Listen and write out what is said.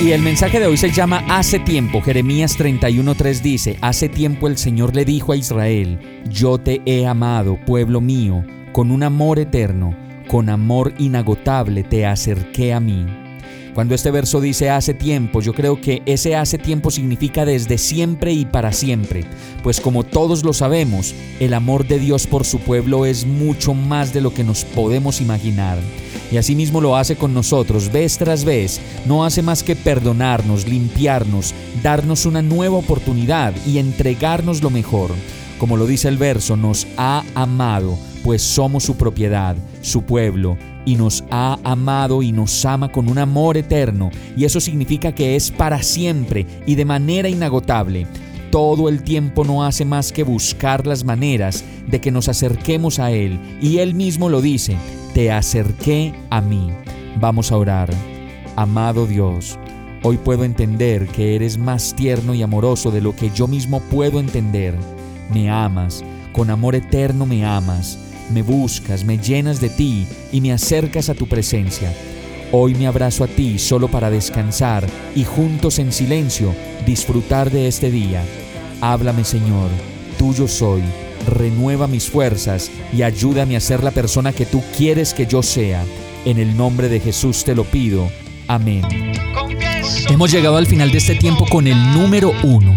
Y el mensaje de hoy se llama Hace tiempo. Jeremías 31.3 dice, Hace tiempo el Señor le dijo a Israel, Yo te he amado, pueblo mío con un amor eterno, con amor inagotable te acerqué a mí. Cuando este verso dice hace tiempo, yo creo que ese hace tiempo significa desde siempre y para siempre, pues como todos lo sabemos, el amor de Dios por su pueblo es mucho más de lo que nos podemos imaginar. Y asimismo lo hace con nosotros, vez tras vez, no hace más que perdonarnos, limpiarnos, darnos una nueva oportunidad y entregarnos lo mejor. Como lo dice el verso, nos ha amado pues somos su propiedad, su pueblo, y nos ha amado y nos ama con un amor eterno, y eso significa que es para siempre y de manera inagotable. Todo el tiempo no hace más que buscar las maneras de que nos acerquemos a Él, y Él mismo lo dice, te acerqué a mí. Vamos a orar. Amado Dios, hoy puedo entender que eres más tierno y amoroso de lo que yo mismo puedo entender. Me amas, con amor eterno me amas me buscas, me llenas de ti y me acercas a tu presencia. Hoy me abrazo a ti solo para descansar y juntos en silencio disfrutar de este día. Háblame Señor, tuyo soy, renueva mis fuerzas y ayúdame a ser la persona que tú quieres que yo sea. En el nombre de Jesús te lo pido. Amén. Hemos llegado al final de este tiempo con el número uno.